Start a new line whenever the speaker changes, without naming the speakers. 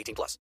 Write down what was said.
18 plus.